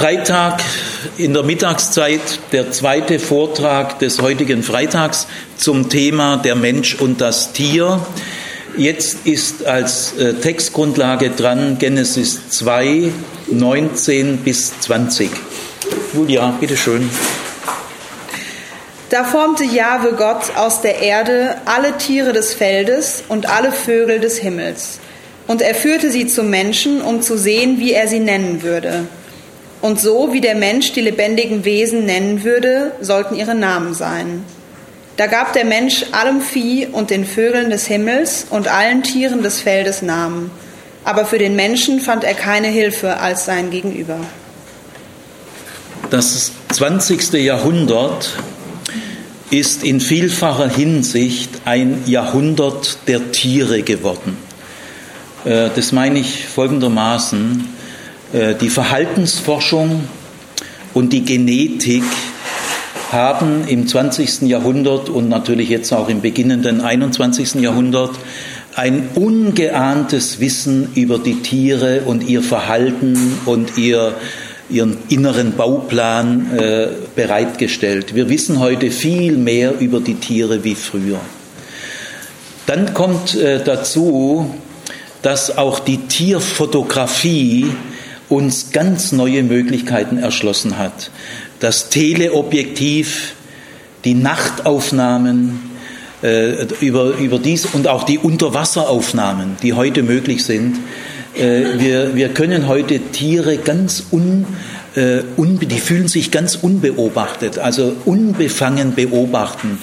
Freitag in der Mittagszeit der zweite Vortrag des heutigen Freitags zum Thema der Mensch und das Tier. Jetzt ist als äh, Textgrundlage dran Genesis 2, 19 bis 20. Julia, bitteschön. Da formte Jahwe Gott aus der Erde alle Tiere des Feldes und alle Vögel des Himmels. Und er führte sie zum Menschen, um zu sehen, wie er sie nennen würde. Und so wie der Mensch die lebendigen Wesen nennen würde, sollten ihre Namen sein. Da gab der Mensch allem Vieh und den Vögeln des Himmels und allen Tieren des Feldes Namen. Aber für den Menschen fand er keine Hilfe als sein Gegenüber. Das 20. Jahrhundert ist in vielfacher Hinsicht ein Jahrhundert der Tiere geworden. Äh, das meine ich folgendermaßen. Äh, die Verhaltensforschung und die Genetik haben im 20. Jahrhundert und natürlich jetzt auch im beginnenden 21. Jahrhundert ein ungeahntes Wissen über die Tiere und ihr Verhalten und ihr, ihren inneren Bauplan äh, bereitgestellt. Wir wissen heute viel mehr über die Tiere wie früher. Dann kommt äh, dazu, dass auch die Tierfotografie uns ganz neue Möglichkeiten erschlossen hat. Das Teleobjektiv, die Nachtaufnahmen äh, über, über dies und auch die Unterwasseraufnahmen, die heute möglich sind. Äh, wir, wir können heute Tiere ganz un äh, die fühlen sich ganz unbeobachtet, also unbefangen beobachten.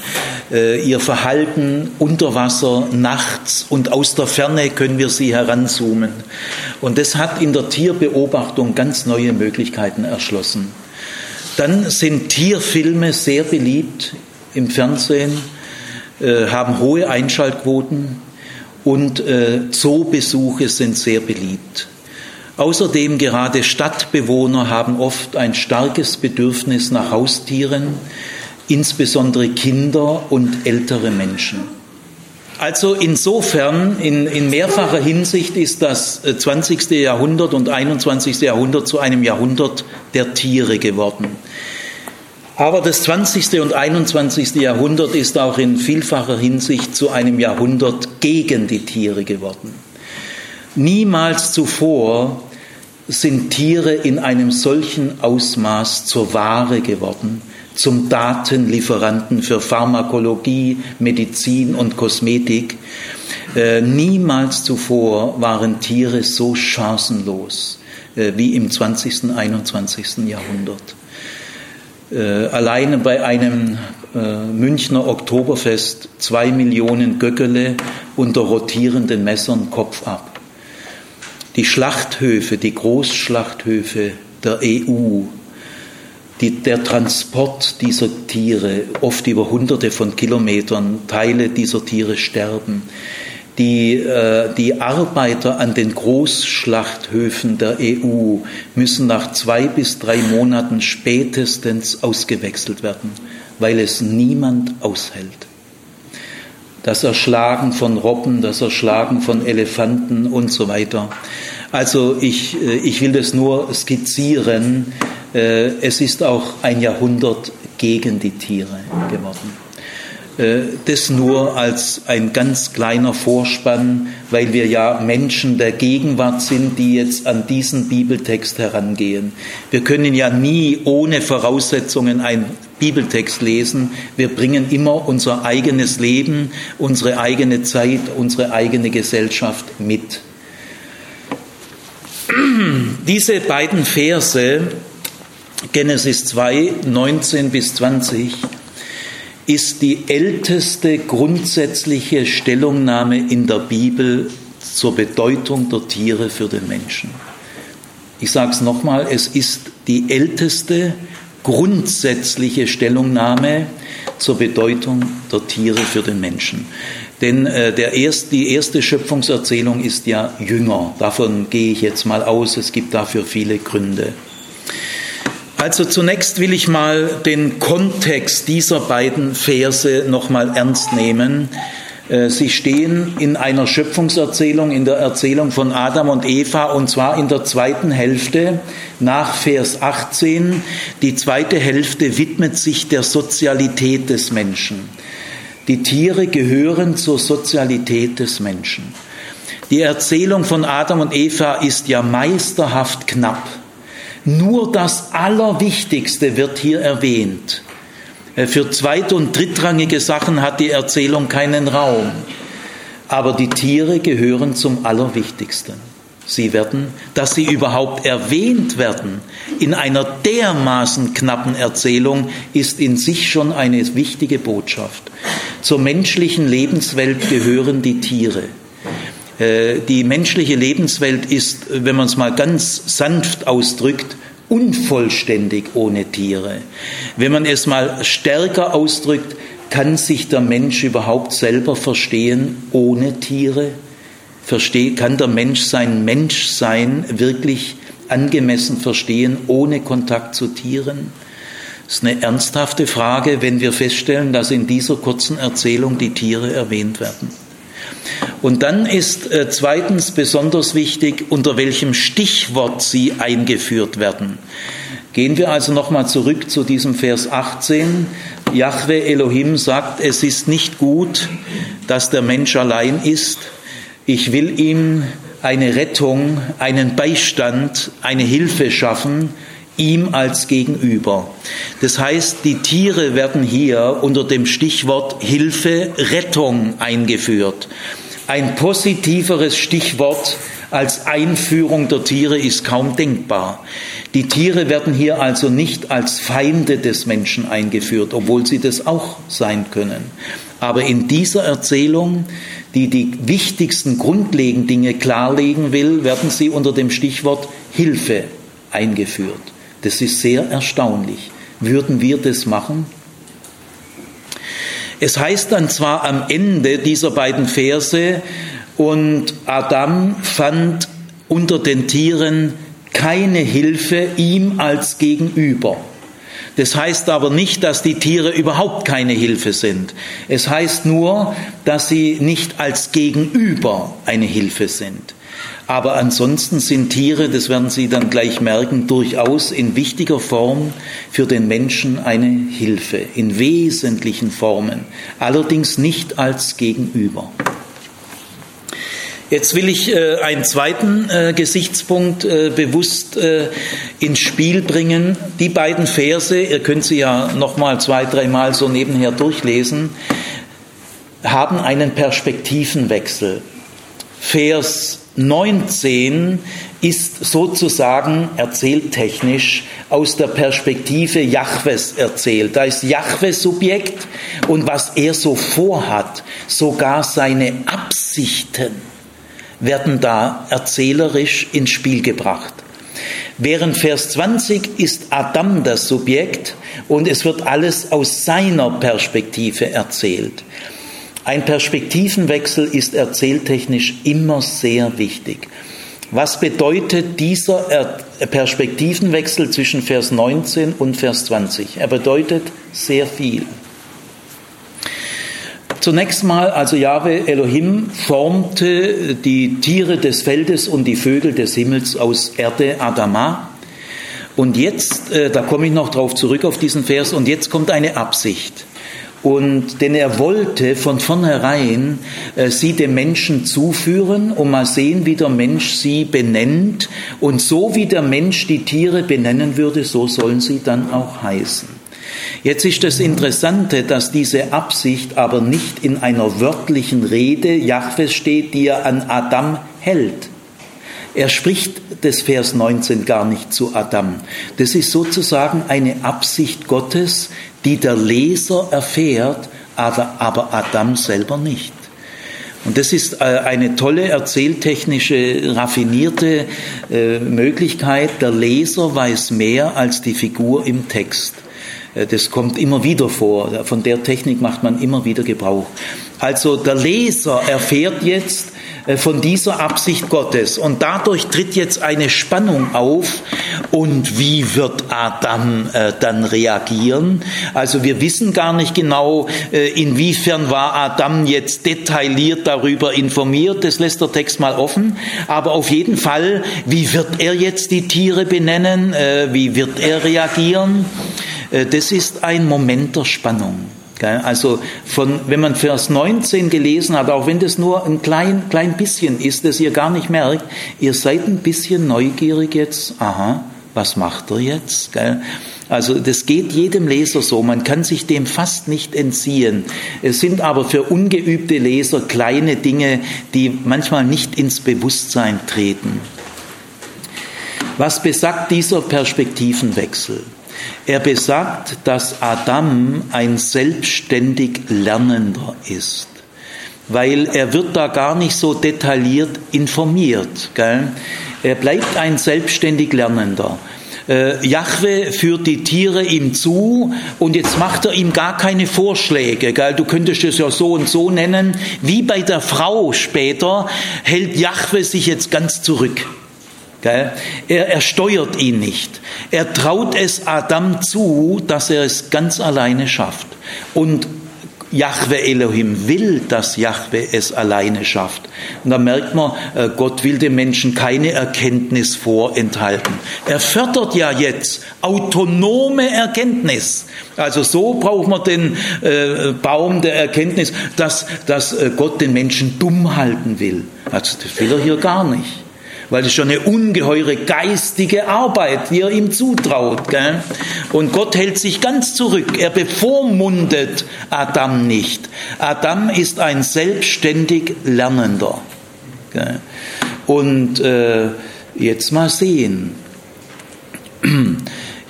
Äh, ihr Verhalten unter Wasser, nachts und aus der Ferne können wir sie heranzoomen. Und das hat in der Tierbeobachtung ganz neue Möglichkeiten erschlossen. Dann sind Tierfilme sehr beliebt im Fernsehen, äh, haben hohe Einschaltquoten und Zoobesuche sind sehr beliebt. Außerdem gerade Stadtbewohner haben oft ein starkes Bedürfnis nach Haustieren, insbesondere Kinder und ältere Menschen. Also insofern, in, in, mehrfacher Hinsicht ist das 20. Äh, Jahrhundert und 21. Jahrhundert zu einem Jahrhundert der Tiere geworden. Aber das 20. und 21. Jahrhundert ist auch in vielfacher Hinsicht zu einem Jahrhundert gegen die Tiere geworden. Niemals zuvor sind Tiere in einem solchen Ausmaß zur Ware geworden, zum Datenlieferanten für Pharmakologie, Medizin und Kosmetik. Äh, niemals zuvor waren Tiere so chancenlos äh, wie im 20. 21. Jahrhundert. Äh, alleine bei einem äh, Münchner Oktoberfest zwei Millionen Göckele unter rotierenden Messern Kopf ab die Schlachthöfe, die Großschlachthöfe der EU, die, der Transport dieser Tiere, oft über hunderte von Kilometern, Teile dieser Tiere sterben, die, äh, die Arbeiter an den Großschlachthöfen der EU müssen nach zwei bis drei Monaten spätestens ausgewechselt werden, weil es niemand aushält das Erschlagen von Robben, das Erschlagen von Elefanten und so weiter. Also ich, äh, ich will das nur skizzieren. Äh, es ist auch ein Jahrhundert gegen die Tiere geworden. Äh, das nur als ein ganz kleiner Vorspann, weil wir ja Menschen der Gegenwart sind, die jetzt an diesen Bibeltext herangehen. Wir können ja nie ohne Voraussetzungen einen Bibeltext lesen. Wir bringen immer unser eigenes Leben, unsere eigene Zeit, unsere eigene Gesellschaft mit. Diese beiden Verse, Genesis 2, 19 bis 20, ist die älteste grundsätzliche Stellungnahme in der Bibel zur Bedeutung der Tiere für den Menschen. Ich sage es nochmal, es ist die älteste grundsätzliche Stellungnahme zur Bedeutung der Tiere für den Menschen. Denn äh, der erst, die erste Schöpfungserzählung ist ja jünger. Davon gehe ich jetzt mal aus. Es gibt dafür viele Gründe. Also zunächst will ich mal den Kontext dieser beiden Verse nochmal ernst nehmen. Äh, sie stehen in einer Schöpfungserzählung, in der Erzählung von Adam und Eva, und zwar in der zweiten Hälfte nach Vers 18. Die zweite Hälfte widmet sich der Sozialität des Menschen. Die Tiere gehören zur Sozialität des Menschen. Die Erzählung von Adam und Eva ist ja meisterhaft knapp. Nur das Allerwichtigste wird hier erwähnt. Äh, für zweit- und drittrangige Sachen hat die Erzählung keinen Raum. Aber die Tiere gehören zum Allerwichtigsten. Sie werden, dass sie überhaupt erwähnt werden in einer dermaßen knappen Erzählung, ist in sich schon eine wichtige Botschaft. Zur menschlichen Lebenswelt gehören die Tiere. Äh, die menschliche Lebenswelt ist, wenn man es mal ganz sanft ausdrückt, unvollständig ohne Tiere. Wenn man es mal stärker ausdrückt, kann sich der Mensch überhaupt selber verstehen ohne Tiere? Versteh, kann der Mensch sein Menschsein wirklich angemessen verstehen ohne Kontakt zu Tieren? Das ist eine ernsthafte Frage, wenn wir feststellen, dass in dieser kurzen Erzählung die Tiere erwähnt werden. Und dann ist äh, zweitens besonders wichtig, unter welchem Stichwort sie eingeführt werden. Gehen wir also nochmal zurück zu diesem Vers 18. Yahweh Elohim sagt, es ist nicht gut, dass der Mensch allein ist. Ich will ihm eine Rettung, einen Beistand, eine Hilfe schaffen, ihm als Gegenüber. Das heißt, die Tiere werden hier unter dem Stichwort Hilfe, Rettung eingeführt. Ein positiveres Stichwort als Einführung der Tiere ist kaum denkbar. Die Tiere werden hier also nicht als Feinde des Menschen eingeführt, obwohl sie das auch sein können. Aber in dieser Erzählung, die die wichtigsten grundlegenden Dinge klarlegen will, werden sie unter dem Stichwort Hilfe eingeführt. Das ist sehr erstaunlich. Würden wir das machen? Es heißt dann zwar am Ende dieser beiden Verse, und Adam fand unter den Tieren keine Hilfe ihm als Gegenüber. Das heißt aber nicht, dass die Tiere überhaupt keine Hilfe sind. Es heißt nur, dass sie nicht als Gegenüber eine Hilfe sind. Aber ansonsten sind Tiere, das werden Sie dann gleich merken, durchaus in wichtiger Form für den Menschen eine Hilfe, in wesentlichen Formen, allerdings nicht als Gegenüber. Jetzt will ich äh, einen zweiten äh, Gesichtspunkt äh, bewusst ins Spiel bringen. Die beiden Verse, ihr könnt sie ja noch mal zwei, dreimal so nebenher durchlesen, haben einen Perspektivenwechsel. Vers 19 ist sozusagen erzähltechnisch aus der Perspektive Jahwes erzählt. Da ist Jahwe Subjekt und was er so vorhat, sogar seine Absichten werden da erzählerisch ins Spiel gebracht. Während Vers 20 ist Adam das Subjekt und es wird alles aus seiner Perspektive erzählt. Ein Perspektivenwechsel ist erzähltechnisch immer sehr wichtig. Was bedeutet dieser Perspektivenwechsel zwischen Vers 19 und Vers 20? Er bedeutet sehr viel. Zunächst mal, also Jahwe Elohim formte die Tiere des Feldes und die Vögel des Himmels aus Erde Adama. Und jetzt, äh, da komme ich noch drauf zurück auf diesen Vers, und jetzt kommt eine Absicht. Und denn er wollte von vornherein äh, sie dem Menschen zuführen und mal sehen, wie der Mensch sie benennt. Und so wie der Mensch die Tiere benennen würde, so sollen sie dann auch heißen. Jetzt ist das Interessante, dass diese Absicht aber nicht in einer wörtlichen Rede Jahwes steht, die er an Adam hält. Er spricht des Vers 19 gar nicht zu Adam. Das ist sozusagen eine Absicht Gottes, die der Leser erfährt, aber, Adam selber nicht. Und das ist äh, eine tolle erzähltechnische, raffinierte äh, Möglichkeit. Der Leser weiß mehr als die Figur im Text. Äh, das kommt immer wieder vor. Von der Technik macht man immer wieder Gebrauch. Also der Leser erfährt jetzt, von dieser Absicht Gottes. Und dadurch tritt jetzt eine Spannung auf. Und wie wird Adam äh, dann reagieren? Also wir wissen gar nicht genau, äh, inwiefern war Adam jetzt detailliert darüber informiert. Das lässt der Text mal offen. Aber auf jeden Fall, wie wird er jetzt die Tiere benennen? Äh, wie wird er reagieren? Äh, das ist ein Moment der Spannung. Also von, wenn man Vers 19 gelesen hat, auch wenn das nur ein klein, klein bisschen ist, das ihr gar nicht merkt, ihr seid ein bisschen neugierig jetzt, aha, was macht er jetzt? Also das geht jedem Leser so, man kann sich dem fast nicht entziehen. Es sind aber für ungeübte Leser kleine Dinge, die manchmal nicht ins Bewusstsein treten. Was besagt dieser Perspektivenwechsel? Er besagt, dass Adam ein selbstständig Lernender ist, weil er wird da gar nicht so detailliert informiert. Gell? Er bleibt ein selbstständig Lernender. Äh, Jahwe führt die Tiere ihm zu und jetzt macht er ihm gar keine Vorschläge. Gell? Du könntest es ja so und so nennen. Wie bei der Frau später hält Jahwe sich jetzt ganz zurück. Er, er steuert ihn nicht. Er traut es Adam zu, dass er es ganz alleine schafft. Und Jahwe Elohim will, dass Jahwe es alleine schafft. Und da merkt man, äh, Gott will dem Menschen keine Erkenntnis vorenthalten. Er fördert ja jetzt autonome Erkenntnis. Also so braucht man den äh, Baum der Erkenntnis, dass, dass äh, Gott den Menschen dumm halten will. Also das will er hier gar nicht weil es schon eine ungeheure geistige Arbeit, die er ihm zutraut. Gell? Und Gott hält sich ganz zurück. Er bevormundet Adam nicht. Adam ist ein selbstständig Lernender. Gell? Und äh, jetzt mal sehen.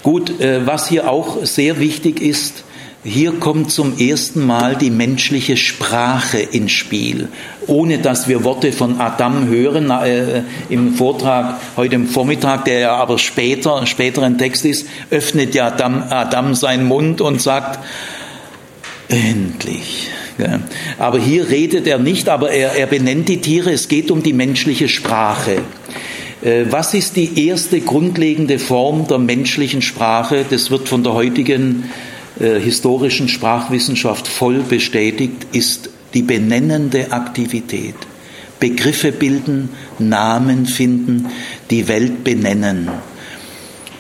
Gut, äh, was hier auch sehr wichtig ist, hier kommt zum ersten Mal die menschliche Sprache ins Spiel, ohne dass wir Worte von Adam hören. Äh, Im Vortrag heute im Vormittag, der ja aber später, späteren Text ist, öffnet ja Adam, Adam seinen Mund und sagt, endlich. Ja. Aber hier redet er nicht, aber er, er benennt die Tiere. Es geht um die menschliche Sprache. Äh, was ist die erste grundlegende Form der menschlichen Sprache? Das wird von der heutigen äh, historischen Sprachwissenschaft voll bestätigt, ist die benennende Aktivität. Begriffe bilden, Namen finden, die Welt benennen.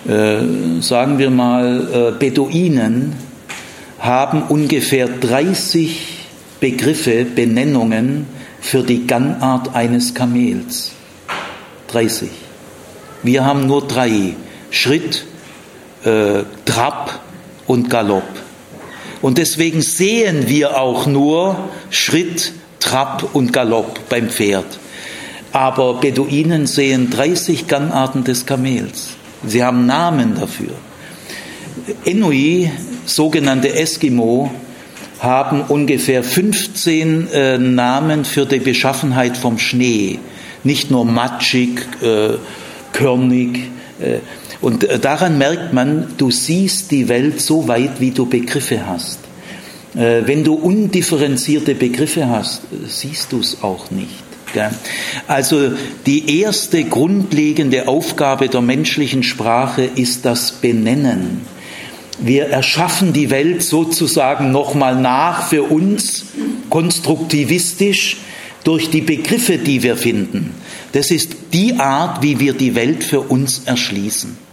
Äh, sagen wir mal, äh, Beduinen haben ungefähr 30 Begriffe, Benennungen für die Gangart eines Kamels. 30. Wir haben nur drei. Schritt, äh, Trab, und Galopp. Und deswegen sehen wir auch nur Schritt, Trab und Galopp beim Pferd. Aber Beduinen sehen 30 Gangarten des Kamels. Sie haben Namen dafür. Enui, sogenannte Eskimo, haben ungefähr 15 äh, Namen für die Beschaffenheit vom Schnee. Nicht nur matschig, äh, körnig, äh, und äh, daran merkt man, du siehst die Welt so weit, wie du Begriffe hast. Äh, wenn du undifferenzierte Begriffe hast, siehst du es auch nicht. Also die erste grundlegende Aufgabe der menschlichen Sprache ist das Benennen. Wir erschaffen die Welt sozusagen nochmal nach für uns, konstruktivistisch, durch die Begriffe, die wir finden. Das ist die Art, wie wir die Welt für uns erschließen.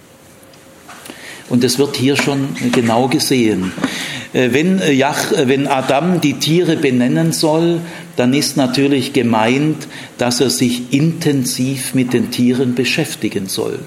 Und das wird hier schon genau gesehen. Äh, wenn, äh, Jach, äh, wenn Adam die Tiere benennen soll, dann ist natürlich gemeint, dass er sich intensiv mit den Tieren beschäftigen soll.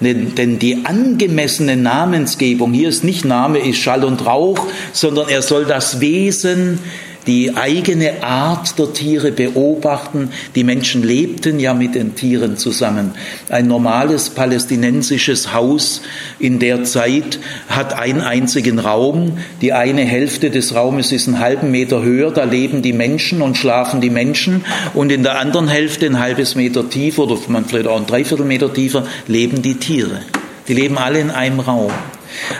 Denn die angemessene Namensgebung, hier ist nicht Name, ist Schall und Rauch, sondern er soll das Wesen die eigene Art der Tiere beobachten. Die Menschen lebten ja mit den Tieren zusammen. Ein normales palästinensisches Haus in der Zeit hat einen einzigen Raum. Die eine Hälfte des Raumes ist einen halben Meter höher, da leben die Menschen und schlafen die Menschen. Und in der anderen Hälfte, ein halbes Meter tiefer oder man vielleicht auch ein Dreiviertelmeter tiefer, leben die Tiere. Die leben alle in einem Raum.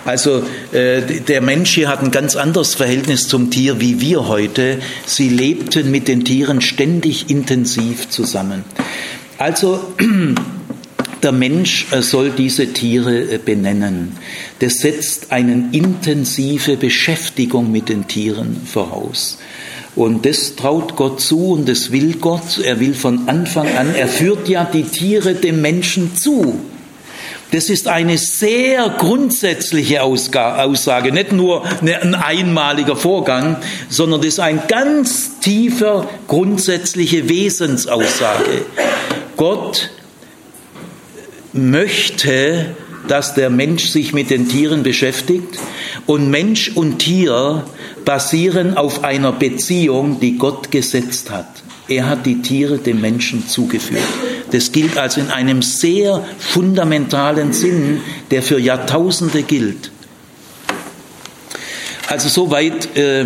Also äh, der Mensch hier hat ein ganz anderes Verhältnis zum Tier wie wir heute. Sie lebten mit den Tieren ständig intensiv zusammen. Also der Mensch äh, soll diese Tiere äh, benennen. Das setzt eine intensive Beschäftigung mit den Tieren voraus. Und das traut Gott zu und das will Gott. Er will von Anfang an, er führt ja die Tiere dem Menschen zu. Das ist eine sehr grundsätzliche Aussage, nicht nur ein einmaliger Vorgang, sondern das ist eine ganz tiefer grundsätzliche Wesensaussage. Gott möchte, dass der Mensch sich mit den Tieren beschäftigt und Mensch und Tier basieren auf einer Beziehung, die Gott gesetzt hat. Er hat die Tiere dem Menschen zugeführt. Das gilt also in einem sehr fundamentalen Sinn, der für Jahrtausende gilt. Also soweit äh,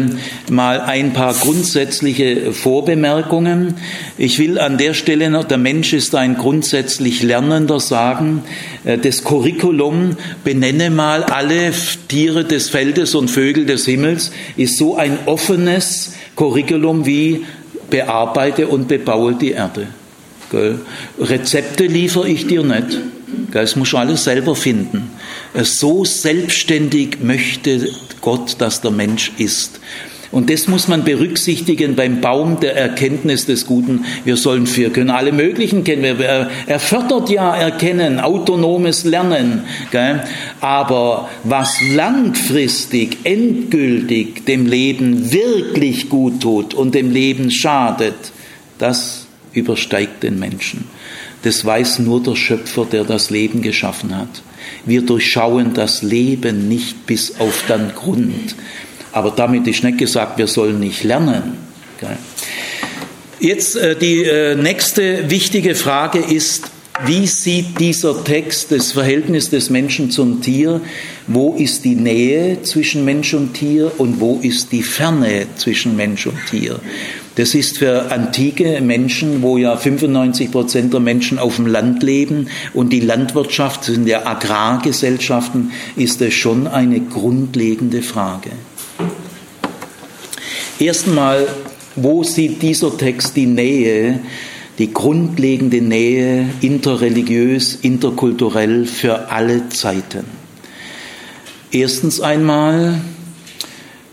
mal ein paar grundsätzliche Vorbemerkungen. Ich will an der Stelle noch, der Mensch ist ein grundsätzlich Lernender sagen, äh, das Curriculum benenne mal alle Tiere des Feldes und Vögel des Himmels, ist so ein offenes Curriculum wie bearbeite und bebaue die Erde. Gell? Rezepte liefere ich dir nicht. Gell? Das musst du alles selber finden. So selbstständig möchte Gott, dass der Mensch ist. Und das muss man berücksichtigen beim Baum der Erkenntnis des Guten. Wir sollen für, können alle möglichen kennen. Er fördert ja Erkennen, autonomes Lernen. Gell? Aber was langfristig, endgültig dem Leben wirklich gut tut und dem Leben schadet, das übersteigt den Menschen. Das weiß nur der Schöpfer, der das Leben geschaffen hat. Wir durchschauen das Leben nicht bis auf den Grund. Aber damit ist nicht gesagt, wir sollen nicht lernen. Jetzt äh, die äh, nächste wichtige Frage ist, wie sieht dieser Text das Verhältnis des Menschen zum Tier? Wo ist die Nähe zwischen Mensch und Tier und wo ist die Ferne zwischen Mensch und Tier? Das ist für antike Menschen, wo ja 95 Prozent der Menschen auf dem Land leben und die Landwirtschaft sind ja Agrargesellschaften, ist es schon eine grundlegende Frage. Erstmal, wo sieht dieser Text die Nähe, die grundlegende Nähe interreligiös, interkulturell für alle Zeiten? Erstens einmal,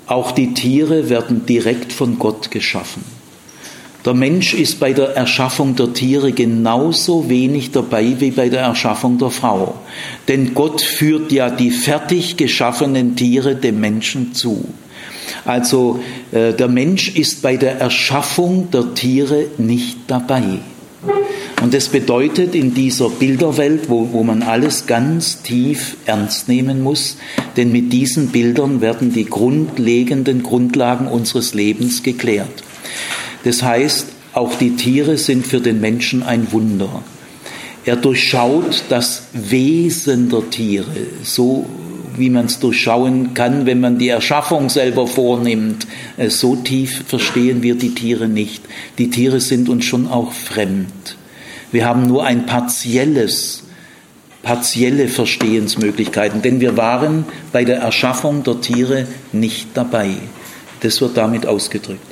auch die Tiere werden direkt von Gott geschaffen. Der Mensch ist bei der Erschaffung der Tiere genauso wenig dabei wie bei der Erschaffung der Frau. Denn Gott führt ja die fertig geschaffenen Tiere dem Menschen zu. Also äh, der Mensch ist bei der Erschaffung der Tiere nicht dabei. Und das bedeutet in dieser Bilderwelt, wo, wo man alles ganz tief ernst nehmen muss, denn mit diesen Bildern werden die grundlegenden Grundlagen unseres Lebens geklärt. Das heißt, auch die Tiere sind für den Menschen ein Wunder. Er durchschaut das Wesen der Tiere, so wie man es durchschauen kann, wenn man die Erschaffung selber vornimmt. Äh, so tief verstehen wir die Tiere nicht. Die Tiere sind uns schon auch fremd. Wir haben nur ein partielles, partielle Verstehensmöglichkeiten, denn wir waren bei der Erschaffung der Tiere nicht dabei. Das wird damit ausgedrückt.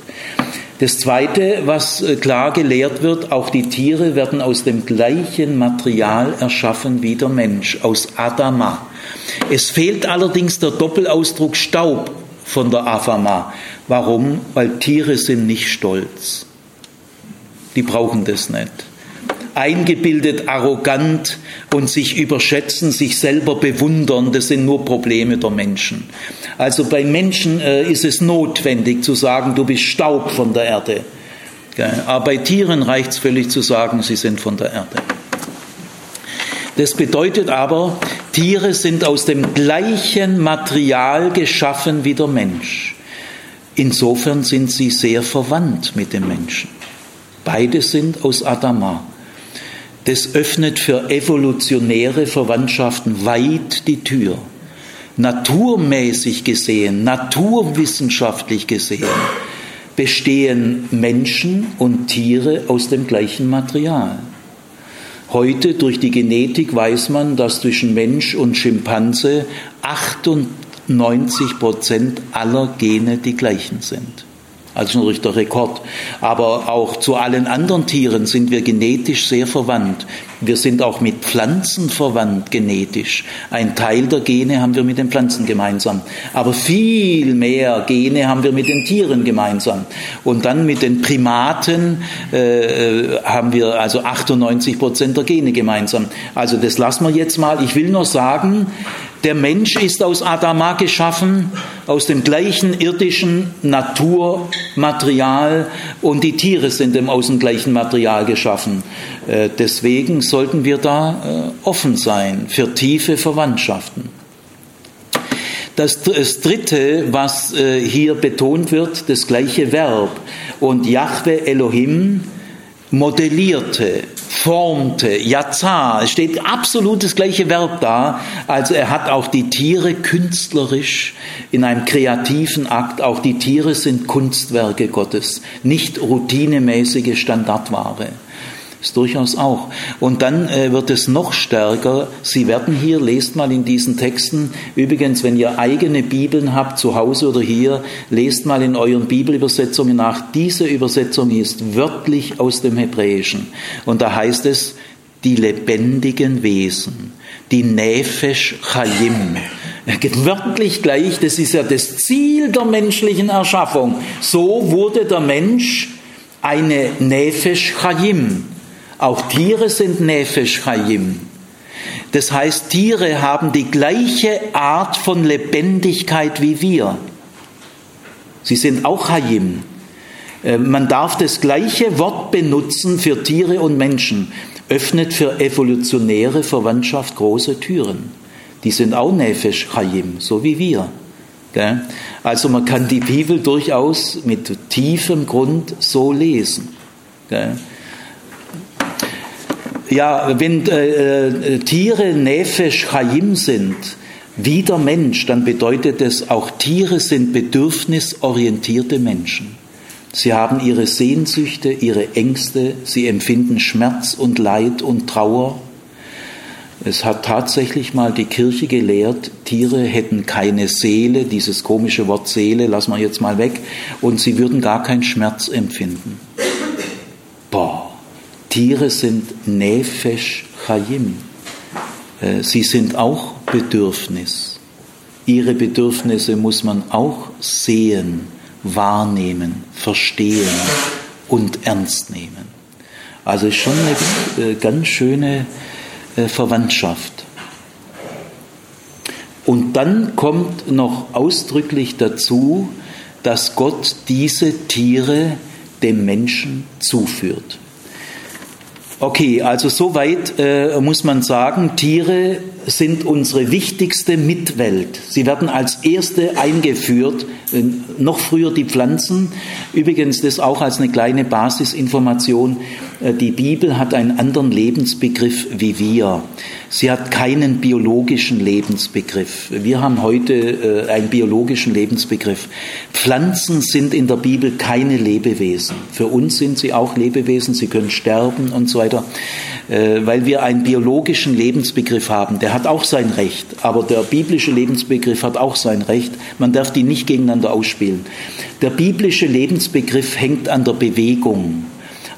Das Zweite, was äh, klar gelehrt wird, auch die Tiere werden aus dem gleichen Material erschaffen wie der Mensch, aus Adama. Es fehlt allerdings der Doppelausdruck Staub von der Afama. Warum? Weil Tiere sind nicht stolz. Die brauchen das nicht eingebildet, arrogant und sich überschätzen, sich selber bewundern, das sind nur Probleme der Menschen. Also bei Menschen äh, ist es notwendig zu sagen, du bist Staub von der Erde. Aber bei Tieren reicht es völlig zu sagen, sie sind von der Erde. Das bedeutet aber, Tiere sind aus dem gleichen Material geschaffen wie der Mensch. Insofern sind sie sehr verwandt mit dem Menschen. Beide sind aus Adama. Das öffnet für evolutionäre Verwandtschaften weit die Tür. Naturmäßig gesehen, naturwissenschaftlich gesehen, bestehen Menschen und Tiere aus dem gleichen Material. Heute durch die Genetik weiß man, dass zwischen Mensch und Schimpanse 98 Prozent aller Gene die gleichen sind also natürlich der Rekord. Aber auch zu allen anderen Tieren sind wir genetisch sehr verwandt. Wir sind auch mit Pflanzen verwandt genetisch. Ein Teil der Gene haben wir mit den Pflanzen gemeinsam. Aber viel mehr Gene haben wir mit den Tieren gemeinsam. Und dann mit den Primaten äh, haben wir also 98 Prozent der Gene gemeinsam. Also das lassen wir jetzt mal. Ich will nur sagen, der Mensch ist aus Adama geschaffen, aus dem gleichen irdischen Naturmaterial und die Tiere sind aus dem gleichen Material geschaffen. Äh, deswegen sollten wir da äh, offen sein für tiefe Verwandtschaften. Das, dritte, was äh, hier betont wird, das gleiche Verb. Und Yahweh Elohim modellierte, formte, Yazar, es steht absolut das gleiche Verb da. Also er hat auch die Tiere künstlerisch in einem kreativen Akt, auch die Tiere sind Kunstwerke Gottes, nicht routinemäßige Standardware ist durchaus auch. Und dann äh, wird es noch stärker. Sie werden hier, lest mal in diesen Texten, übrigens, wenn ihr eigene Bibeln habt, zu Hause oder hier, lest mal in euren Bibelübersetzungen nach. Diese Übersetzung ist wörtlich aus dem Hebräischen. Und da heißt es, die lebendigen Wesen, die Nefesh Chayim. Wörtlich gleich, das ist ja das Ziel der menschlichen Erschaffung. So wurde der Mensch eine Nefesh Chayim, auch Tiere sind Nefesh Chayim. Das heißt, Tiere haben die gleiche Art von Lebendigkeit wie wir. Sie sind auch Chayim. Äh, man darf das gleiche Wort benutzen für Tiere und Menschen, öffnet für evolutionäre Verwandtschaft große Türen. Die sind auch Nefesh Chayim, so wie wir. Also man kann die Bibel durchaus mit tiefem Grund so lesen. Ja, wenn äh, äh, Tiere Nefesh Chaim sind, wie der Mensch, dann bedeutet es, auch Tiere sind bedürfnisorientierte Menschen. Sie haben ihre Sehnsüchte, ihre Ängste, sie empfinden Schmerz und Leid und Trauer. Es hat tatsächlich mal die Kirche gelehrt, Tiere hätten keine Seele, dieses komische Wort Seele lassen wir jetzt mal weg, und sie würden gar keinen Schmerz empfinden. Boah, Tiere sind Nefesh Chayim. Äh, sie sind auch Bedürfnis. Ihre Bedürfnisse muss man auch sehen, wahrnehmen, verstehen und ernst nehmen. Also schon eine äh, ganz schöne äh, Verwandtschaft. Und dann kommt noch ausdrücklich dazu, dass Gott diese Tiere dem Menschen zuführt. Okay, also soweit äh, muss man sagen, Tiere sind unsere wichtigste Mitwelt. Sie werden als erste eingeführt, noch früher die Pflanzen. Übrigens das auch als eine kleine Basisinformation. Äh, die Bibel hat einen anderen Lebensbegriff wie wir. Sie hat keinen biologischen Lebensbegriff. Wir haben heute äh, einen biologischen Lebensbegriff. Pflanzen sind in der Bibel keine Lebewesen. Für uns sind sie auch Lebewesen. Sie können sterben und so weiter, weil wir einen biologischen Lebensbegriff haben. Der hat auch sein Recht, aber der biblische Lebensbegriff hat auch sein Recht. Man darf die nicht gegeneinander ausspielen. Der biblische Lebensbegriff hängt an der Bewegung.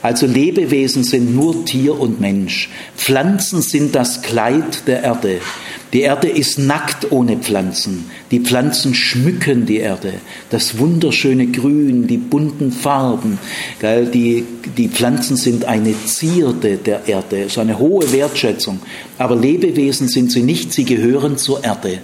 Also Lebewesen sind nur Tier und Mensch. Pflanzen sind das Kleid der Erde. Die Erde ist nackt ohne Pflanzen. Die Pflanzen schmücken die Erde. Das wunderschöne Grün, die bunten Farben. Die, die Pflanzen sind eine Zierde der Erde, so eine hohe Wertschätzung. Aber Lebewesen sind sie nicht, sie gehören zur Erde.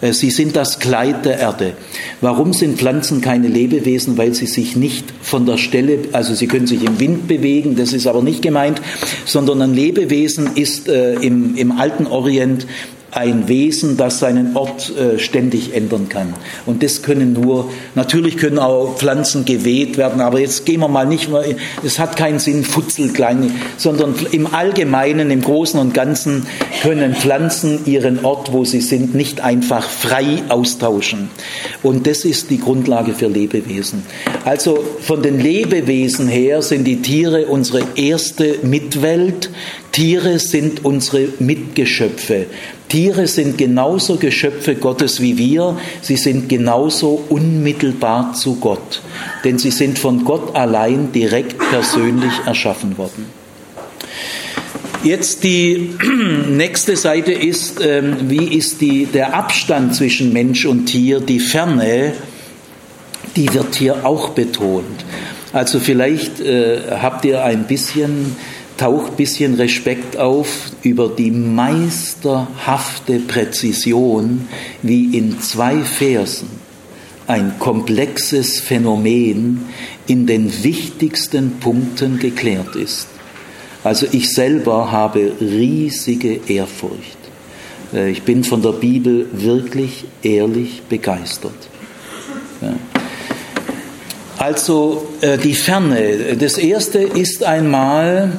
Äh, sie sind das Kleid der Erde. Warum sind Pflanzen keine Lebewesen? Weil sie sich nicht von der Stelle, also sie können sich im Wind bewegen, das ist aber nicht gemeint, sondern ein Lebewesen ist äh, im, im alten Orient ein Wesen, das seinen Ort äh, ständig ändern kann. Und das können nur, natürlich können auch Pflanzen geweht werden, aber jetzt gehen wir mal nicht mehr, es hat keinen Sinn, futzelklein, sondern im Allgemeinen, im Großen und Ganzen können Pflanzen ihren Ort, wo sie sind, nicht einfach frei austauschen. Und das ist die Grundlage für Lebewesen. Also von den Lebewesen her sind die Tiere unsere erste Mitwelt, Tiere sind unsere Mitgeschöpfe. Tiere sind genauso Geschöpfe Gottes wie wir. Sie sind genauso unmittelbar zu Gott. Denn sie sind von Gott allein direkt persönlich erschaffen worden. Jetzt die nächste Seite ist, ähm, wie ist die, der Abstand zwischen Mensch und Tier, die Ferne, die wird hier auch betont. Also vielleicht äh, habt ihr ein bisschen, taucht ein bisschen Respekt auf über die meisterhafte Präzision, wie in zwei Versen ein komplexes Phänomen in den wichtigsten Punkten geklärt ist. Also ich selber habe riesige Ehrfurcht. Äh, ich bin von der Bibel wirklich ehrlich begeistert. Also äh, die Ferne. Das erste ist einmal,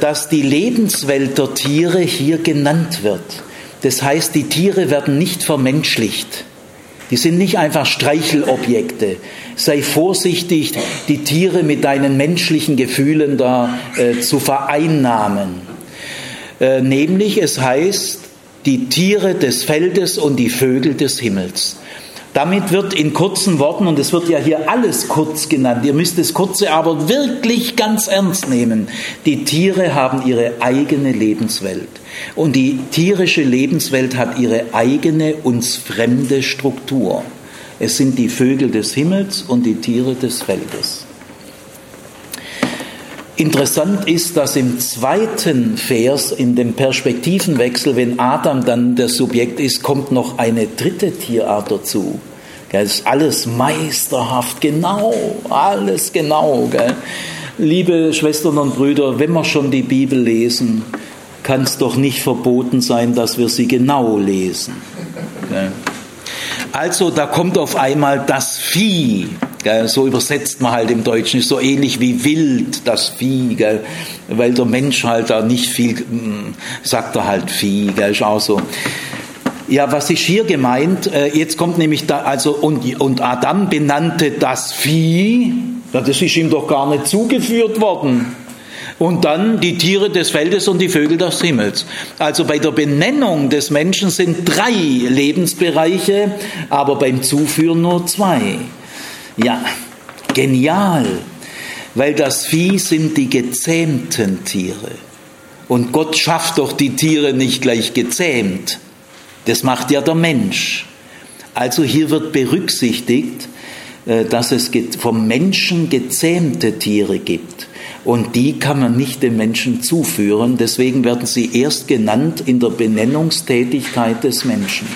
dass die Lebenswelt der Tiere hier genannt wird. Das heißt, die Tiere werden nicht vermenschlicht. Die sind nicht einfach Streichelobjekte. Sei vorsichtig, die Tiere mit deinen menschlichen Gefühlen da äh, zu vereinnahmen. Äh, nämlich, es heißt, die Tiere des Feldes und die Vögel des Himmels. Damit wird in kurzen Worten, und es wird ja hier alles kurz genannt, ihr müsst das Kurze aber wirklich ganz ernst nehmen, die Tiere haben ihre eigene Lebenswelt. Und die tierische Lebenswelt hat ihre eigene, uns fremde Struktur. Es sind die Vögel des Himmels und die Tiere des Feldes. Interessant ist, dass im zweiten Vers, in dem Perspektivenwechsel, wenn Adam dann der Subjekt ist, kommt noch eine dritte Tierart dazu. Es ist alles meisterhaft, genau, alles genau. Liebe Schwestern und Brüder, wenn wir schon die Bibel lesen, kann es doch nicht verboten sein, dass wir sie genau lesen. Also da kommt auf einmal das Vieh, gell? so übersetzt man halt im Deutschen, ist so ähnlich wie wild, das Vieh, gell? weil der Mensch halt da nicht viel, hm, sagt er halt Vieh, gell? ist auch so. Ja, was ist hier gemeint? Äh, jetzt kommt nämlich da, also, und, und Adam benannte das Vieh, das ist ihm doch gar nicht zugeführt worden. Und dann die Tiere des Feldes und die Vögel des Himmels. Also bei der Benennung des Menschen sind drei Lebensbereiche, aber beim Zuführen nur zwei. Ja, genial, weil das Vieh sind die gezähmten Tiere. Und Gott schafft doch die Tiere nicht gleich gezähmt. Das macht ja der Mensch. Also hier wird berücksichtigt, äh, dass es vom Menschen gezähmte Tiere gibt. Und die kann man nicht dem Menschen zuführen. Deswegen werden sie erst genannt in der Benennungstätigkeit des Menschen.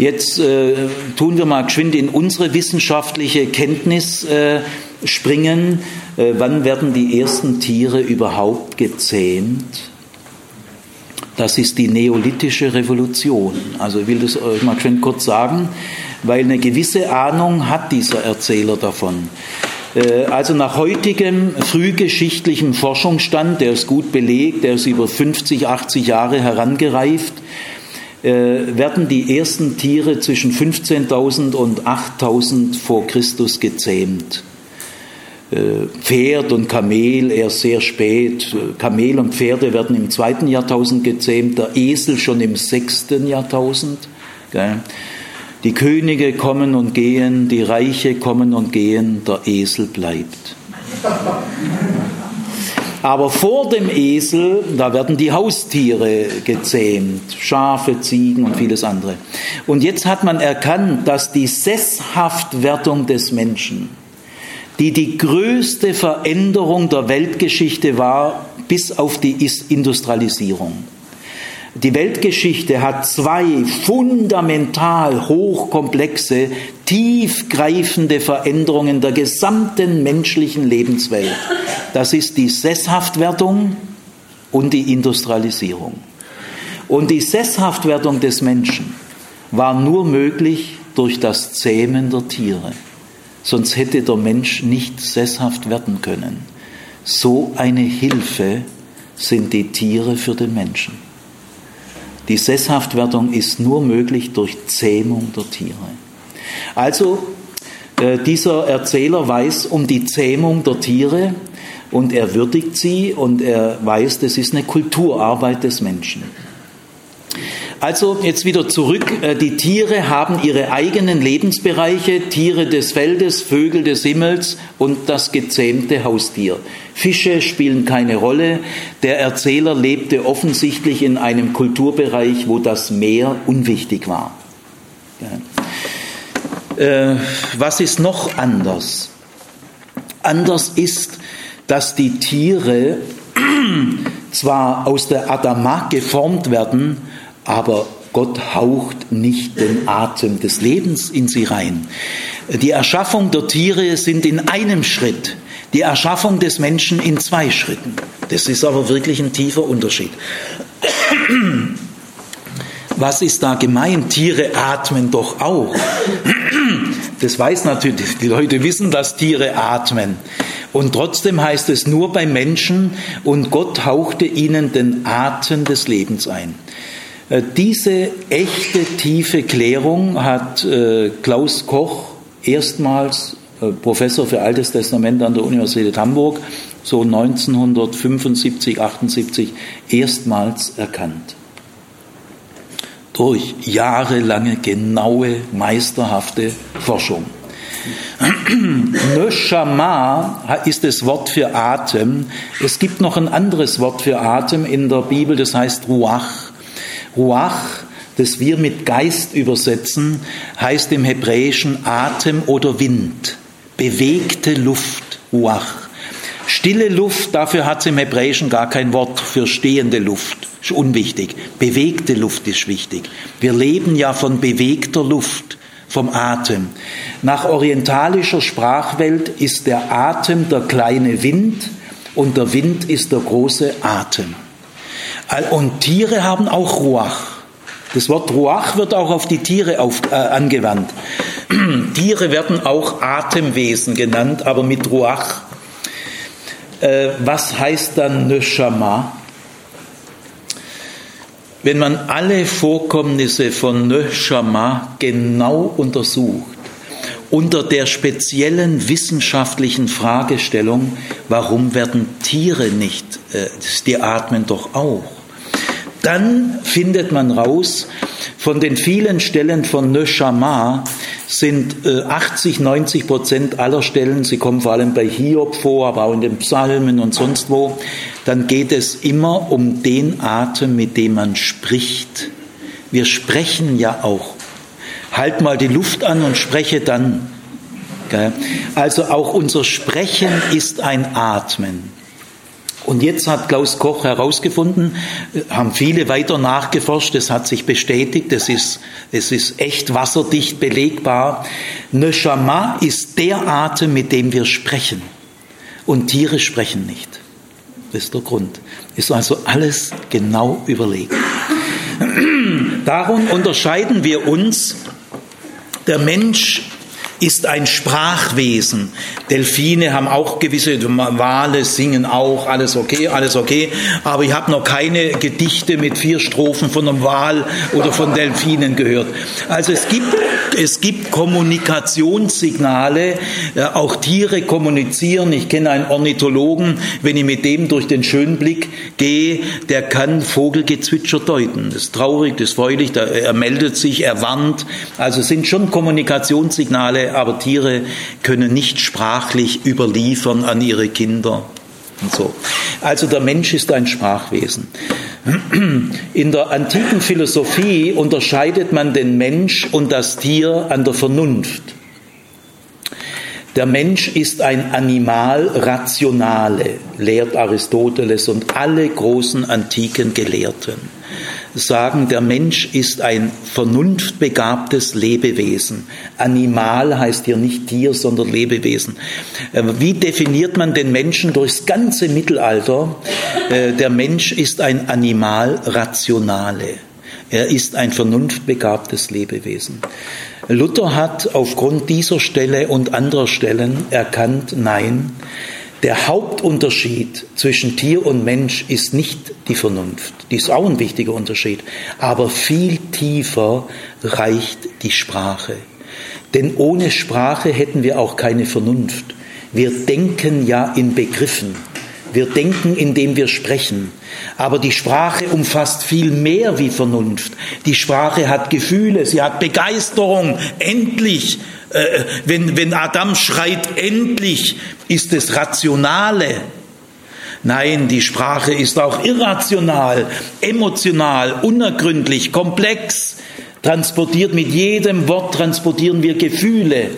Jetzt äh, tun wir mal geschwind in unsere wissenschaftliche Kenntnis äh, springen. Äh, wann werden die ersten Tiere überhaupt gezähmt? Das ist die neolithische Revolution. Also ich will das euch mal schön kurz sagen, weil eine gewisse Ahnung hat dieser Erzähler davon. Äh, also nach heutigem frühgeschichtlichem Forschungsstand, der ist gut belegt, der ist über 50, 80 Jahre herangereift, werden die ersten Tiere zwischen 15.000 und 8.000 vor Christus gezähmt. Äh, Pferd und Kamel erst sehr spät. Kamel und Pferde werden im zweiten Jahrtausend gezähmt, der Esel schon im sechsten Jahrtausend. Die Könige kommen und gehen, die Reiche kommen und gehen, der Esel bleibt. Aber vor dem Esel, da werden die Haustiere gezähmt, Schafe, Ziegen und vieles andere. Und jetzt hat man erkannt, dass die Sesshaftwerdung des Menschen, die die größte Veränderung der Weltgeschichte war, bis auf die Industrialisierung. Die Weltgeschichte hat zwei fundamental hochkomplexe, tiefgreifende Veränderungen der gesamten menschlichen Lebenswelt. Das ist die Sesshaftwerdung und die Industrialisierung. Und die Sesshaftwerdung des Menschen war nur möglich durch das Zähmen der Tiere sonst hätte der Mensch nicht sesshaft werden können. So eine Hilfe sind die Tiere für den Menschen. Die Sesshaftwerdung ist nur möglich durch Zähmung der Tiere. Also, äh, dieser Erzähler weiß um die Zähmung der Tiere und er würdigt sie und er weiß, das ist eine Kulturarbeit des Menschen. Also jetzt wieder zurück. Äh, die Tiere haben ihre eigenen Lebensbereiche, Tiere des Feldes, Vögel des Himmels und das gezähmte Haustier. Fische spielen keine Rolle. Der Erzähler lebte offensichtlich in einem Kulturbereich, wo das Meer unwichtig war. Äh, was ist noch anders? Anders ist, dass die Tiere zwar aus der Adama geformt werden, aber Gott haucht nicht den Atem des Lebens in sie rein. Die Erschaffung der Tiere sind in einem Schritt, die Erschaffung des Menschen in zwei Schritten. Das ist aber wirklich ein tiefer Unterschied. Was ist da gemeint? Tiere atmen doch auch. Das weiß natürlich, die Leute wissen, dass Tiere atmen. Und trotzdem heißt es nur bei Menschen, und Gott hauchte ihnen den Atem des Lebens ein. Äh, diese echte tiefe Klärung hat äh, Klaus Koch erstmals Professor für Altes Testament an der Universität Hamburg so 1975, 78 erstmals erkannt. Durch jahrelange genaue, meisterhafte Forschung. Neshama ist das Wort für Atem. Es gibt noch ein anderes Wort für Atem in der Bibel, das heißt Ruach. Ruach, das wir mit Geist übersetzen, heißt im Hebräischen Atem oder Wind, bewegte Luft, Ruach. Stille Luft, dafür hat es im Hebräischen gar kein Wort für stehende Luft. Ist unwichtig. Bewegte Luft ist wichtig. Wir leben ja von bewegter Luft, vom Atem. Nach orientalischer Sprachwelt ist der Atem der kleine Wind und der Wind ist der große Atem. Und Tiere haben auch Ruach. Das Wort Ruach wird auch auf die Tiere auf, äh, angewandt. Tiere werden auch Atemwesen genannt, aber mit Ruach. Äh, was heißt dann Neshama? Wenn man alle Vorkommnisse von Neshama genau untersucht, unter der speziellen wissenschaftlichen Fragestellung, warum werden Tiere nicht, äh, die atmen doch auch dann findet man raus, von den vielen Stellen von Neshama sind 80, äh, 90 Prozent aller Stellen, sie kommen vor allem bei Hiob vor, aber auch in den Psalmen und sonst wo, dann geht es immer um den Atem, mit dem man spricht. Wir sprechen ja auch. Halt mal die Luft an und spreche dann. Also auch unser Sprechen ist ein Atmen. Und jetzt hat Klaus Koch herausgefunden, haben viele weiter nachgeforscht, es hat sich bestätigt, es ist, es ist echt wasserdicht belegbar. Neshama ist der Atem, mit dem wir sprechen. Und Tiere sprechen nicht. Das ist der Grund. Ist also alles genau überlegt. Darum unterscheiden wir uns. Der Mensch ist ein Sprachwesen. Delfine haben auch gewisse, Wale singen auch, alles okay, alles okay. Aber ich habe noch keine Gedichte mit vier Strophen von einem Wal oder von Delfinen gehört. Also es gibt, es gibt Kommunikationssignale, auch Tiere kommunizieren. Ich kenne einen Ornithologen, wenn ich mit dem durch den Schönblick gehe, der kann Vogelgezwitscher deuten. Das ist traurig, das ist freudig, er meldet sich, er warnt. Also es sind schon Kommunikationssignale, aber Tiere können nicht sprachlich überliefern an ihre Kinder. Und so. Also der Mensch ist ein Sprachwesen. In der antiken Philosophie unterscheidet man den Mensch und das Tier an der Vernunft. Der Mensch ist ein Animal rationale, lehrt Aristoteles und alle großen antiken Gelehrten sagen, der Mensch ist ein vernunftbegabtes Lebewesen. Animal heißt hier nicht Tier, sondern Lebewesen. Äh, wie definiert man den Menschen durchs ganze Mittelalter? Äh, der Mensch ist ein Animal rationale. Er ist ein vernunftbegabtes Lebewesen. Luther hat aufgrund dieser Stelle und anderer Stellen erkannt, nein, der Hauptunterschied zwischen Tier und Mensch ist nicht die Vernunft. Die ist auch ein wichtiger Unterschied. Aber viel tiefer reicht die Sprache. Denn ohne Sprache hätten wir auch keine Vernunft. Wir denken ja in Begriffen. Wir denken, indem wir sprechen. Aber die Sprache umfasst viel mehr wie Vernunft. Die Sprache hat Gefühle, sie hat Begeisterung. Endlich, äh, wenn, wenn Adam schreit, endlich ist es rationale. Nein, die Sprache ist auch irrational, emotional, unergründlich, komplex. Transportiert mit jedem Wort transportieren wir Gefühle.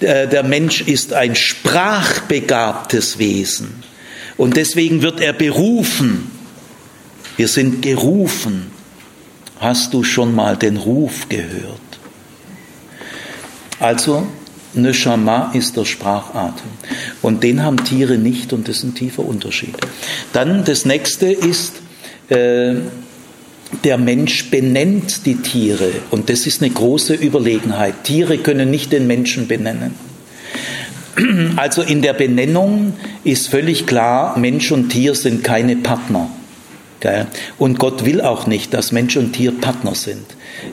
Der Mensch ist ein sprachbegabtes Wesen. Und deswegen wird er berufen. Wir sind gerufen. Hast du schon mal den Ruf gehört? Also, Neshama ist der Sprachatem. Und den haben Tiere nicht und das ist ein tiefer Unterschied. Dann das nächste ist, äh, der Mensch benennt die Tiere und das ist eine große Überlegenheit. Tiere können nicht den Menschen benennen. Also in der Benennung ist völlig klar, Mensch und Tier sind keine Partner. Und Gott will auch nicht, dass Mensch und Tier Partner sind.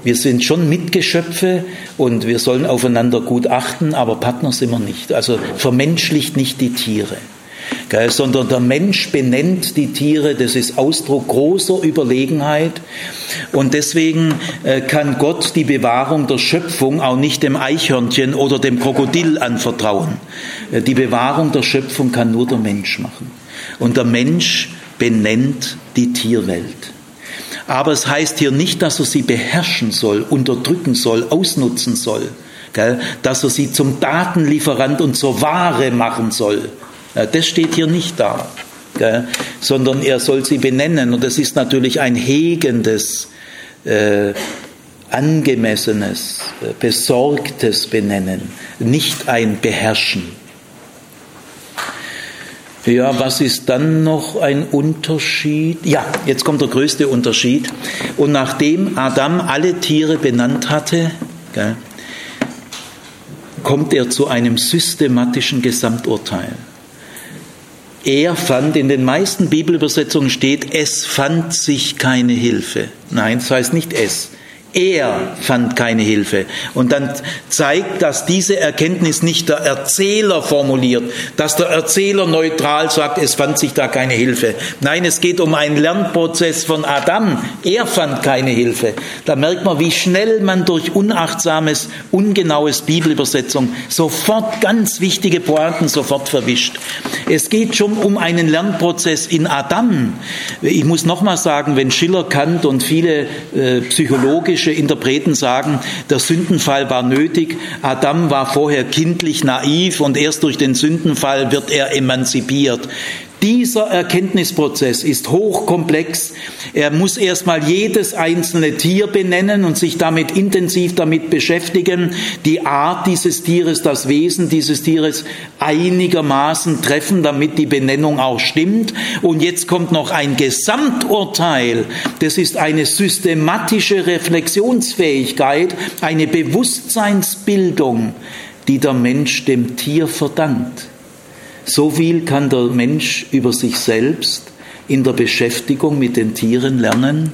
Wir sind schon Mitgeschöpfe und wir sollen aufeinander gut achten, aber Partner sind wir nicht. Also vermenschlicht nicht die Tiere sondern der Mensch benennt die Tiere, das ist Ausdruck großer Überlegenheit. Und deswegen äh, kann Gott die Bewahrung der Schöpfung auch nicht dem Eichhörnchen oder dem Krokodil anvertrauen. Äh, die Bewahrung der Schöpfung kann nur der Mensch machen. Und der Mensch benennt die Tierwelt. Aber es heißt hier nicht, dass er sie beherrschen soll, unterdrücken soll, ausnutzen soll, dass er sie zum Datenlieferant und zur Ware machen soll. Das steht hier nicht da, sondern er soll sie benennen. Und das ist natürlich ein hegendes, äh, angemessenes, äh, besorgtes Benennen, nicht ein Beherrschen. Ja, was ist dann noch ein Unterschied? Ja, jetzt kommt der größte Unterschied. Und nachdem Adam alle Tiere benannt hatte, gell, kommt er zu einem systematischen Gesamturteil. Er fand, in den meisten Bibelübersetzungen steht, es fand sich keine Hilfe. Nein, das heißt nicht es. Er fand keine Hilfe. Und dann zeigt, dass diese Erkenntnis nicht der Erzähler formuliert, dass der Erzähler neutral sagt, es fand sich da keine Hilfe. Nein, es geht um einen Lernprozess von Adam. Er fand keine Hilfe. Da merkt man, wie schnell man durch unachtsames, ungenaues Bibelübersetzung sofort ganz wichtige Pointen sofort verwischt. Es geht schon um einen Lernprozess in Adam. Ich muss nochmal sagen, wenn Schiller, Kant und viele äh, psychologische Interpreten sagen, der Sündenfall war nötig, Adam war vorher kindlich naiv und erst durch den Sündenfall wird er emanzipiert. Dieser Erkenntnisprozess ist hochkomplex. Er muss erstmal jedes einzelne Tier benennen und sich damit intensiv damit beschäftigen, die Art dieses Tieres, das Wesen dieses Tieres einigermaßen treffen, damit die Benennung auch stimmt. Und jetzt kommt noch ein Gesamturteil. Das ist eine systematische Reflexionsfähigkeit, eine Bewusstseinsbildung, die der Mensch dem Tier verdankt. So viel kann der Mensch über sich selbst in der Beschäftigung mit den Tieren lernen,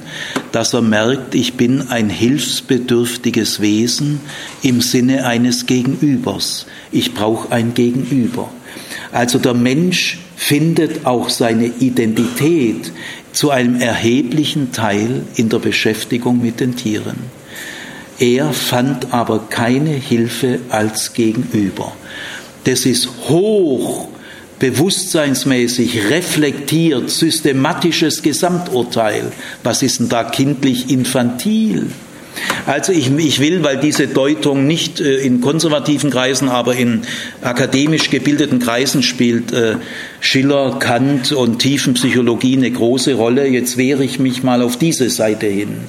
dass er merkt, ich bin ein hilfsbedürftiges Wesen im Sinne eines Gegenübers. Ich brauche ein Gegenüber. Also der Mensch findet auch seine Identität zu einem erheblichen Teil in der Beschäftigung mit den Tieren. Er fand aber keine Hilfe als Gegenüber. Das ist hoch bewusstseinsmäßig reflektiert, systematisches Gesamturteil. Was ist denn da kindlich infantil? Also ich, ich, will, weil diese Deutung nicht äh, in konservativen Kreisen, aber in akademisch gebildeten Kreisen spielt äh, Schiller, Kant und Tiefenpsychologie eine große Rolle. Jetzt wehre ich mich mal auf diese Seite hin.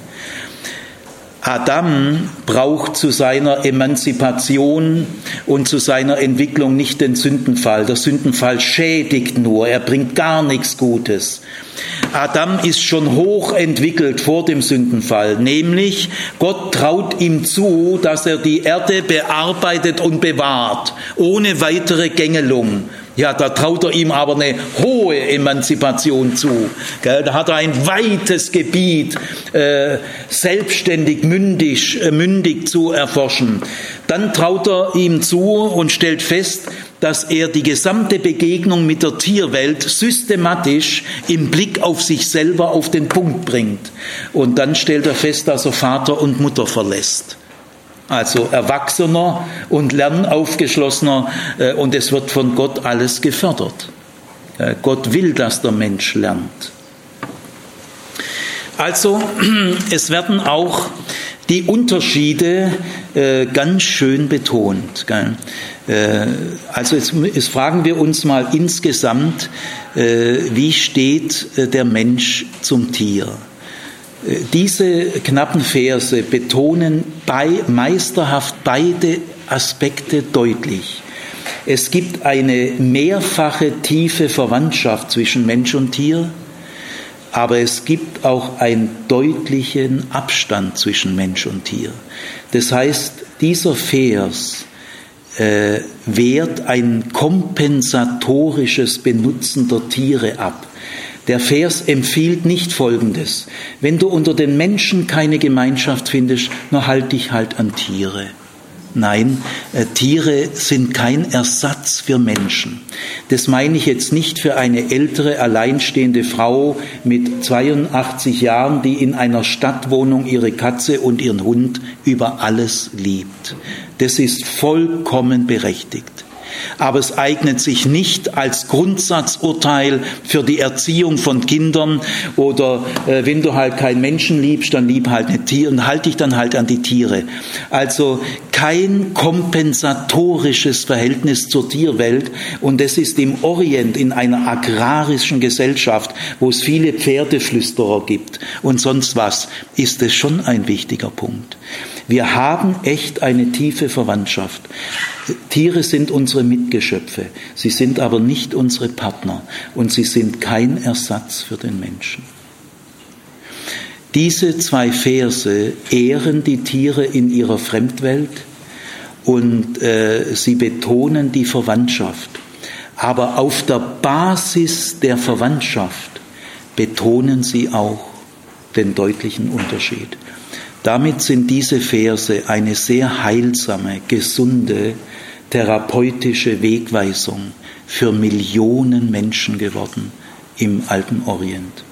Adam braucht zu seiner Emanzipation und zu seiner Entwicklung nicht den Sündenfall. Der Sündenfall schädigt nur, er bringt gar nichts Gutes. Adam ist schon hoch entwickelt vor dem Sündenfall, nämlich Gott traut ihm zu, dass er die Erde bearbeitet und bewahrt, ohne weitere Gängelung. Ja, da traut er ihm aber eine hohe Emanzipation zu. Da hat er ein weites Gebiet äh, selbstständig, mündig, äh, mündig zu erforschen. Dann traut er ihm zu und stellt fest, dass er die gesamte Begegnung mit der Tierwelt systematisch im Blick auf sich selber auf den Punkt bringt. Und dann stellt er fest, dass er Vater und Mutter verlässt also erwachsener und lernaufgeschlossener äh, und es wird von Gott alles gefördert. Äh, Gott will, dass der Mensch lernt. Also es werden auch die Unterschiede äh, ganz schön betont. Also jetzt, jetzt, fragen wir uns mal insgesamt, wie steht der Mensch zum Tier? Diese knappen Verse betonen bei, meisterhaft beide Aspekte deutlich. Es gibt eine mehrfache tiefe Verwandtschaft zwischen Mensch und Tier, aber es gibt auch einen deutlichen Abstand zwischen Mensch und Tier. Das heißt, dieser Vers äh, wehrt ein kompensatorisches Benutzen der Tiere ab. Der Vers empfiehlt nicht Folgendes. Wenn du unter den Menschen keine Gemeinschaft findest, nur halt dich halt an Tiere. Nein, äh, Tiere sind kein Ersatz für Menschen. Das meine ich jetzt nicht für eine ältere, alleinstehende Frau mit 82 Jahren, die in einer Stadtwohnung ihre Katze und ihren Hund über alles liebt. Das ist vollkommen berechtigt aber es eignet sich nicht als Grundsatzurteil für die Erziehung von Kindern oder äh, wenn du halt keinen Menschen liebst, dann lieb halt nicht Tiere und halt dich dann halt an die Tiere. Also kein kompensatorisches Verhältnis zur Tierwelt und es ist im Orient in einer agrarischen Gesellschaft, wo es viele Pferdeflüsterer gibt und sonst was, ist es schon ein wichtiger Punkt. Wir haben echt eine tiefe Verwandtschaft. Tiere sind unsere Mitgeschöpfe, sie sind aber nicht unsere Partner und sie sind kein Ersatz für den Menschen. Diese zwei Verse ehren die Tiere in ihrer Fremdwelt und äh, sie betonen die Verwandtschaft. Aber auf der Basis der Verwandtschaft betonen sie auch den deutlichen Unterschied. Damit sind diese Verse eine sehr heilsame, gesunde, therapeutische Wegweisung für Millionen Menschen geworden im alten Orient.